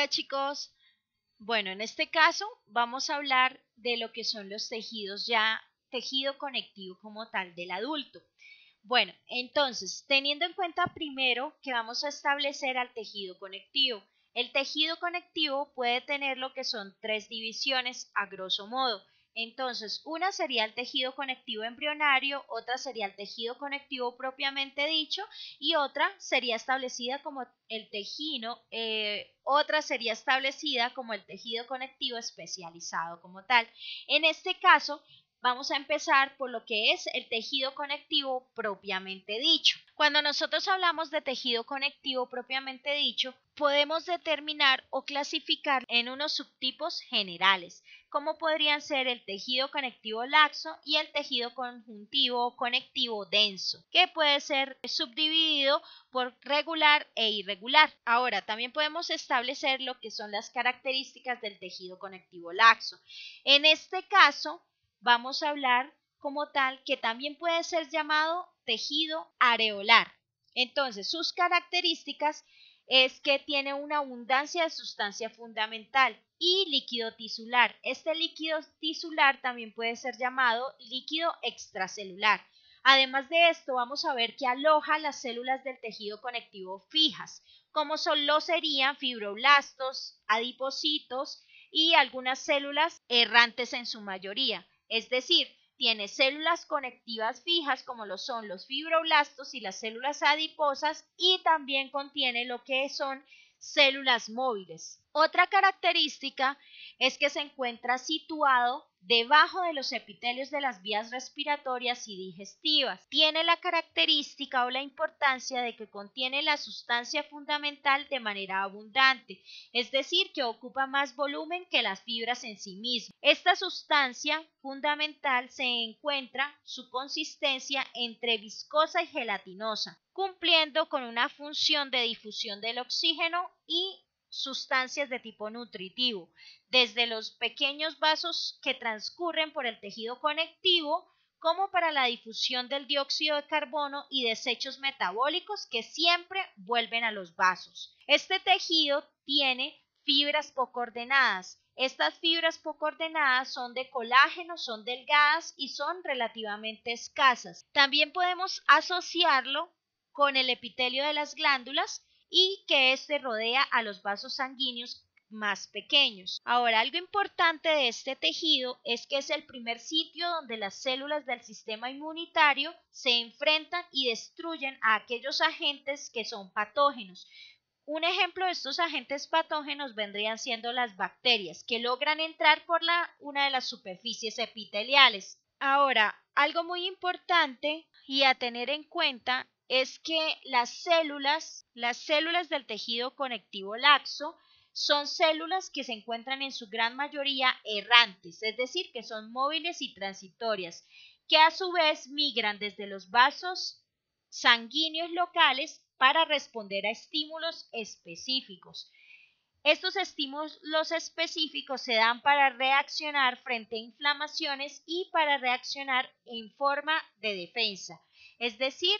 Hola chicos. Bueno, en este caso vamos a hablar de lo que son los tejidos ya, tejido conectivo como tal del adulto. Bueno, entonces, teniendo en cuenta primero que vamos a establecer al tejido conectivo. El tejido conectivo puede tener lo que son tres divisiones a grosso modo. Entonces, una sería el tejido conectivo embrionario, otra sería el tejido conectivo propiamente dicho y otra sería establecida como el tejido, eh, otra sería establecida como el tejido conectivo especializado como tal. En este caso, Vamos a empezar por lo que es el tejido conectivo propiamente dicho. Cuando nosotros hablamos de tejido conectivo propiamente dicho, podemos determinar o clasificar en unos subtipos generales, como podrían ser el tejido conectivo laxo y el tejido conjuntivo conectivo denso, que puede ser subdividido por regular e irregular. Ahora, también podemos establecer lo que son las características del tejido conectivo laxo. En este caso, vamos a hablar como tal que también puede ser llamado tejido areolar. Entonces, sus características es que tiene una abundancia de sustancia fundamental y líquido tisular. Este líquido tisular también puede ser llamado líquido extracelular. Además de esto, vamos a ver que aloja las células del tejido conectivo fijas, como son lo serían fibroblastos, adipocitos y algunas células errantes en su mayoría es decir, tiene células conectivas fijas como lo son los fibroblastos y las células adiposas y también contiene lo que son células móviles. Otra característica es que se encuentra situado debajo de los epitelios de las vías respiratorias y digestivas. Tiene la característica o la importancia de que contiene la sustancia fundamental de manera abundante, es decir, que ocupa más volumen que las fibras en sí mismas. Esta sustancia fundamental se encuentra su consistencia entre viscosa y gelatinosa, cumpliendo con una función de difusión del oxígeno y sustancias de tipo nutritivo, desde los pequeños vasos que transcurren por el tejido conectivo, como para la difusión del dióxido de carbono y desechos metabólicos que siempre vuelven a los vasos. Este tejido tiene fibras poco ordenadas. Estas fibras poco ordenadas son de colágeno, son delgadas y son relativamente escasas. También podemos asociarlo con el epitelio de las glándulas y que éste rodea a los vasos sanguíneos más pequeños. Ahora, algo importante de este tejido es que es el primer sitio donde las células del sistema inmunitario se enfrentan y destruyen a aquellos agentes que son patógenos. Un ejemplo de estos agentes patógenos vendrían siendo las bacterias, que logran entrar por una de las superficies epiteliales. Ahora, algo muy importante y a tener en cuenta es que las células, las células del tejido conectivo laxo, son células que se encuentran en su gran mayoría errantes, es decir, que son móviles y transitorias, que a su vez migran desde los vasos sanguíneos locales para responder a estímulos específicos. Estos estímulos específicos se dan para reaccionar frente a inflamaciones y para reaccionar en forma de defensa, es decir,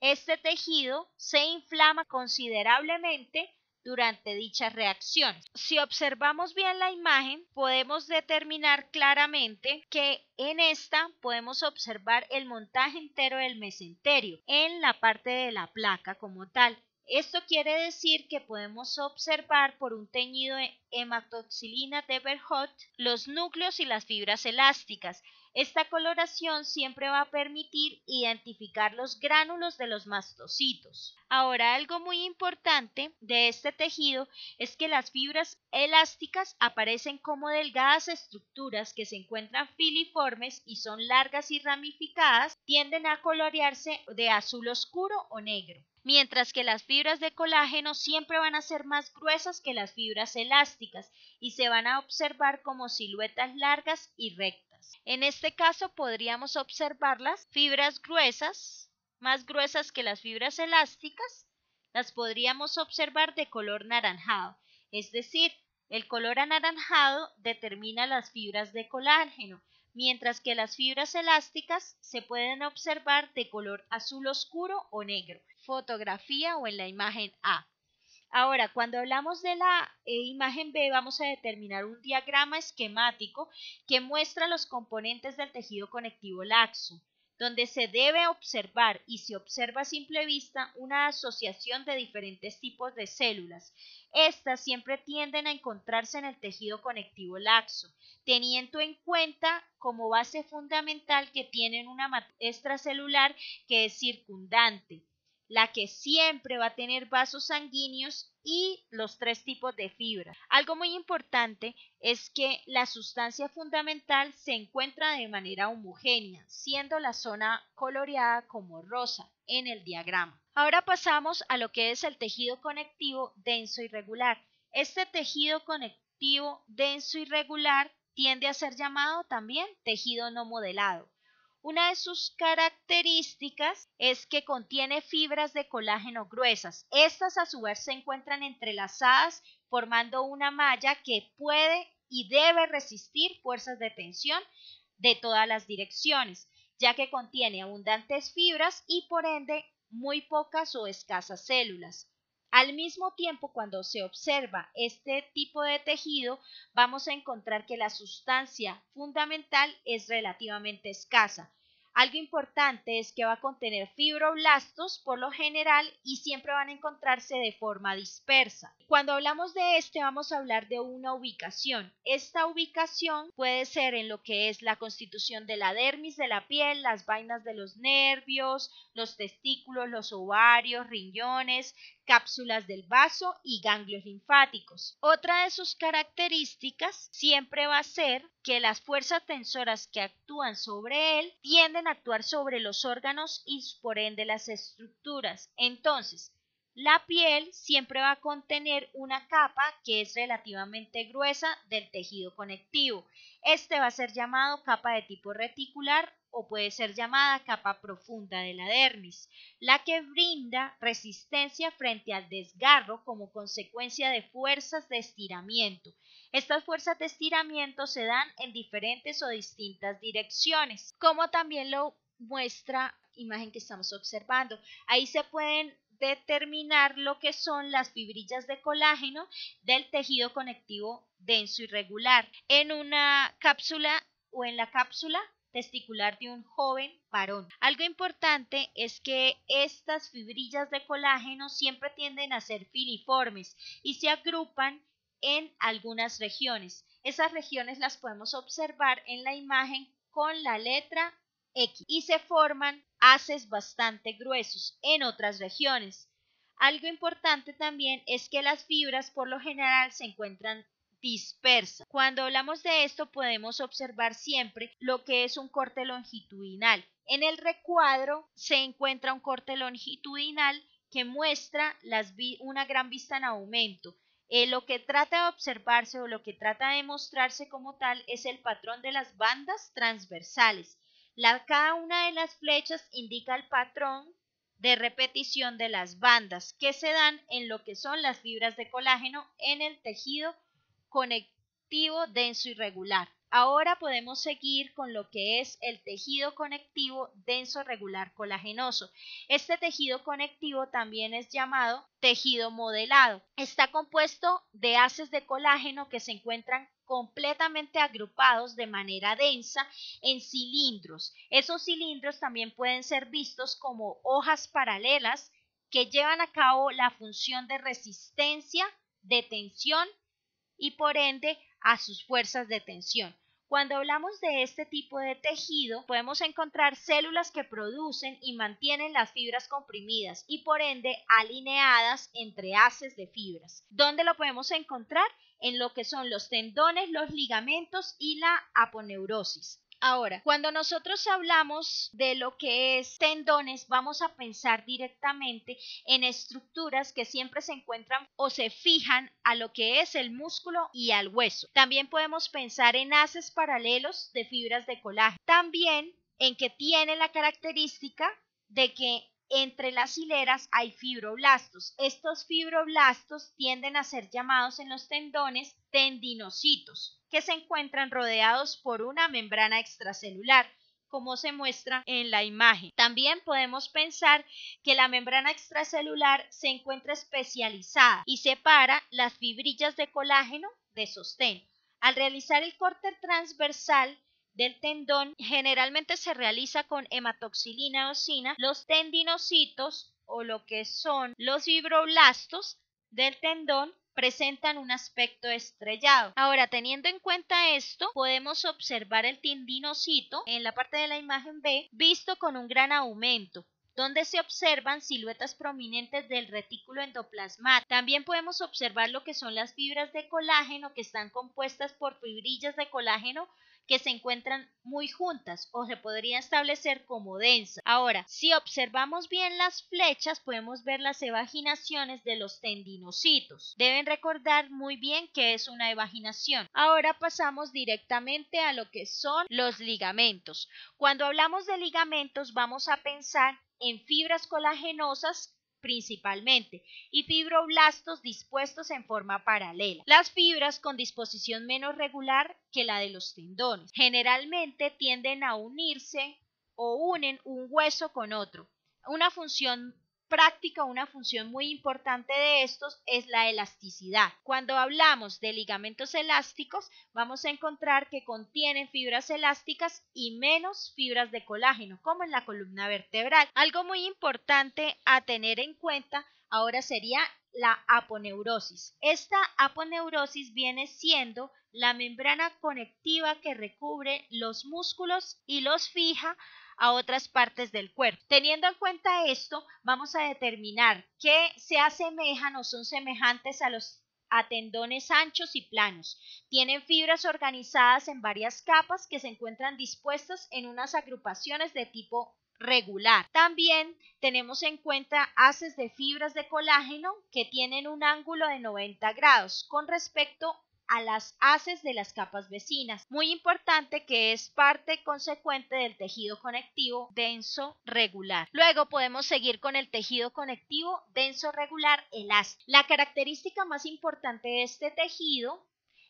este tejido se inflama considerablemente durante dicha reacción. Si observamos bien la imagen, podemos determinar claramente que en esta podemos observar el montaje entero del mesenterio en la parte de la placa como tal. Esto quiere decir que podemos observar por un teñido hematoxilina de Berhot los núcleos y las fibras elásticas. Esta coloración siempre va a permitir identificar los gránulos de los mastocitos. Ahora, algo muy importante de este tejido es que las fibras elásticas aparecen como delgadas estructuras que se encuentran filiformes y son largas y ramificadas, tienden a colorearse de azul oscuro o negro mientras que las fibras de colágeno siempre van a ser más gruesas que las fibras elásticas y se van a observar como siluetas largas y rectas. En este caso podríamos observar las fibras gruesas, más gruesas que las fibras elásticas, las podríamos observar de color naranjado, es decir, el color anaranjado determina las fibras de colágeno, mientras que las fibras elásticas se pueden observar de color azul oscuro o negro, fotografía o en la imagen A. Ahora, cuando hablamos de la eh, imagen B, vamos a determinar un diagrama esquemático que muestra los componentes del tejido conectivo laxo donde se debe observar y se observa a simple vista una asociación de diferentes tipos de células. Estas siempre tienden a encontrarse en el tejido conectivo laxo, teniendo en cuenta como base fundamental que tienen una matriz extracelular que es circundante la que siempre va a tener vasos sanguíneos y los tres tipos de fibra. Algo muy importante es que la sustancia fundamental se encuentra de manera homogénea, siendo la zona coloreada como rosa en el diagrama. Ahora pasamos a lo que es el tejido conectivo denso y regular. Este tejido conectivo denso y regular tiende a ser llamado también tejido no modelado una de sus características es que contiene fibras de colágeno gruesas. Estas a su vez se encuentran entrelazadas formando una malla que puede y debe resistir fuerzas de tensión de todas las direcciones, ya que contiene abundantes fibras y por ende muy pocas o escasas células. Al mismo tiempo, cuando se observa este tipo de tejido, vamos a encontrar que la sustancia fundamental es relativamente escasa, algo importante es que va a contener fibroblastos por lo general y siempre van a encontrarse de forma dispersa. Cuando hablamos de este vamos a hablar de una ubicación. Esta ubicación puede ser en lo que es la constitución de la dermis de la piel, las vainas de los nervios, los testículos, los ovarios, riñones, cápsulas del vaso y ganglios linfáticos. Otra de sus características siempre va a ser que las fuerzas tensoras que actúan sobre él tienden a actuar sobre los órganos y por ende las estructuras. Entonces, la piel siempre va a contener una capa que es relativamente gruesa del tejido conectivo. Este va a ser llamado capa de tipo reticular o puede ser llamada capa profunda de la dermis, la que brinda resistencia frente al desgarro como consecuencia de fuerzas de estiramiento. Estas fuerzas de estiramiento se dan en diferentes o distintas direcciones, como también lo muestra imagen que estamos observando. Ahí se pueden determinar lo que son las fibrillas de colágeno del tejido conectivo denso y regular en una cápsula o en la cápsula testicular de un joven varón. Algo importante es que estas fibrillas de colágeno siempre tienden a ser filiformes y se agrupan en algunas regiones. Esas regiones las podemos observar en la imagen con la letra X y se forman haces bastante gruesos en otras regiones. Algo importante también es que las fibras por lo general se encuentran dispersas. Cuando hablamos de esto podemos observar siempre lo que es un corte longitudinal. En el recuadro se encuentra un corte longitudinal que muestra una gran vista en aumento. Eh, lo que trata de observarse o lo que trata de mostrarse como tal es el patrón de las bandas transversales. cada una de las flechas indica el patrón de repetición de las bandas que se dan en lo que son las fibras de colágeno en el tejido conectivo denso y regular. Ahora podemos seguir con lo que es el tejido conectivo denso regular colagenoso. Este tejido conectivo también es llamado tejido modelado. Está compuesto de haces de colágeno que se encuentran completamente agrupados de manera densa en cilindros. Esos cilindros también pueden ser vistos como hojas paralelas que llevan a cabo la función de resistencia, de tensión y por ende a sus fuerzas de tensión. Cuando hablamos de este tipo de tejido, podemos encontrar células que producen y mantienen las fibras comprimidas y por ende alineadas entre haces de fibras. ¿Dónde lo podemos encontrar? En lo que son los tendones, los ligamentos y la aponeurosis. Ahora, cuando nosotros hablamos de lo que es tendones, vamos a pensar directamente en estructuras que siempre se encuentran o se fijan a lo que es el músculo y al hueso. También podemos pensar en haces paralelos de fibras de colágeno. También en que tiene la característica de que entre las hileras hay fibroblastos. Estos fibroblastos tienden a ser llamados en los tendones tendinocitos, que se encuentran rodeados por una membrana extracelular como se muestra en la imagen. También podemos pensar que la membrana extracelular se encuentra especializada y separa las fibrillas de colágeno de sostén. Al realizar el corte transversal del tendón generalmente se realiza con hematoxilina eosina, los tendinocitos o lo que son los fibroblastos del tendón presentan un aspecto estrellado. Ahora, teniendo en cuenta esto, podemos observar el tendinocito en la parte de la imagen B visto con un gran aumento donde se observan siluetas prominentes del retículo endoplasmático. También podemos observar lo que son las fibras de colágeno que están compuestas por fibrillas de colágeno que se encuentran muy juntas o se podría establecer como densa. Ahora, si observamos bien las flechas, podemos ver las evaginaciones de los tendinocitos. Deben recordar muy bien que es una evaginación. Ahora pasamos directamente a lo que son los ligamentos. Cuando hablamos de ligamentos, vamos a pensar en fibras colagenosas principalmente, y fibroblastos dispuestos en forma paralela. Las fibras con disposición menos regular que la de los tendones. Generalmente tienden a unirse o unen un hueso con otro. Una función práctica, una función muy importante de estos es la elasticidad. Cuando hablamos de ligamentos elásticos, vamos a encontrar que contienen fibras elásticas y menos fibras de colágeno, como en la columna vertebral. Algo muy importante a tener en cuenta ahora sería la aponeurosis. Esta aponeurosis viene siendo la membrana conectiva que recubre los músculos y los fija a otras partes del cuerpo. Teniendo en cuenta esto, vamos a determinar que se asemejan o son semejantes a los a tendones anchos y planos. Tienen fibras organizadas en varias capas que se encuentran dispuestas en unas agrupaciones de tipo regular. También tenemos en cuenta haces de fibras de colágeno que tienen un ángulo de 90 grados con respecto a las haces de las capas vecinas. Muy importante que es parte consecuente del tejido conectivo denso regular. Luego podemos seguir con el tejido conectivo denso regular elástico. La característica más importante de este tejido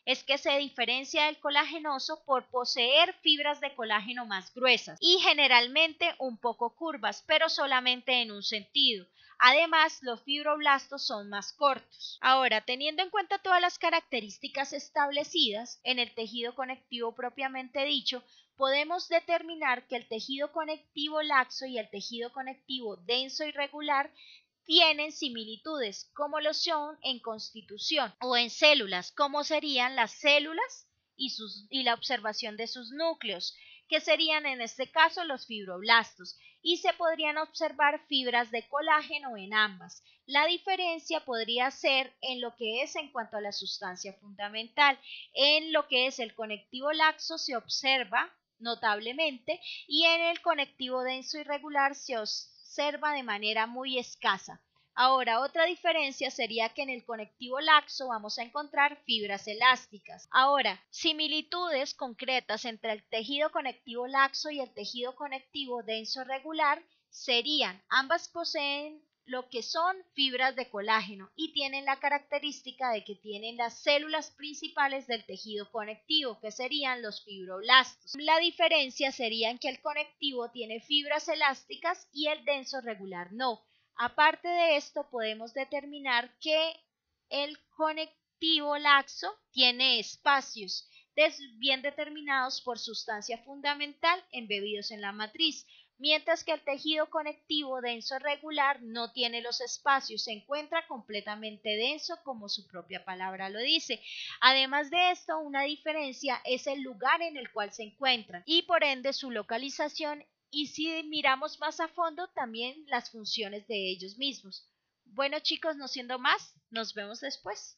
es que se diferencia del colagenoso por poseer fibras de colágeno más gruesas y generalmente un poco curvas, pero solamente en un sentido. Además, los fibroblastos son más cortos. Ahora, teniendo en cuenta todas las características establecidas en el tejido conectivo propiamente dicho, podemos determinar que el tejido conectivo laxo y el tejido conectivo denso y regular tienen similitudes, como lo son en constitución o en células, como serían las células y, y la observación de sus núcleos que serían en este caso los fibroblastos, y se podrían observar fibras de colágeno en ambas. La diferencia podría ser en lo que es en cuanto a la sustancia fundamental. En lo que es el conectivo laxo se observa notablemente y en el conectivo denso irregular se observa de manera muy escasa. Ahora, otra diferencia sería que en el conectivo laxo vamos a encontrar fibras elásticas. Ahora, similitudes concretas entre el tejido conectivo laxo y el tejido conectivo denso regular serían, ambas poseen lo que son fibras de colágeno y tienen la característica de que tienen las células principales del tejido conectivo, que serían los fibroblastos. La diferencia sería en que el conectivo tiene fibras elásticas y el denso regular no. Aparte de esto, podemos determinar que el conectivo laxo tiene espacios bien determinados por sustancia fundamental embebidos en la matriz, mientras que el tejido conectivo denso regular no tiene los espacios, se encuentra completamente denso como su propia palabra lo dice. Además de esto, una diferencia es el lugar en el cual se encuentran y por ende su localización y si miramos más a fondo también las funciones de ellos mismos. Bueno chicos, no siendo más, nos vemos después.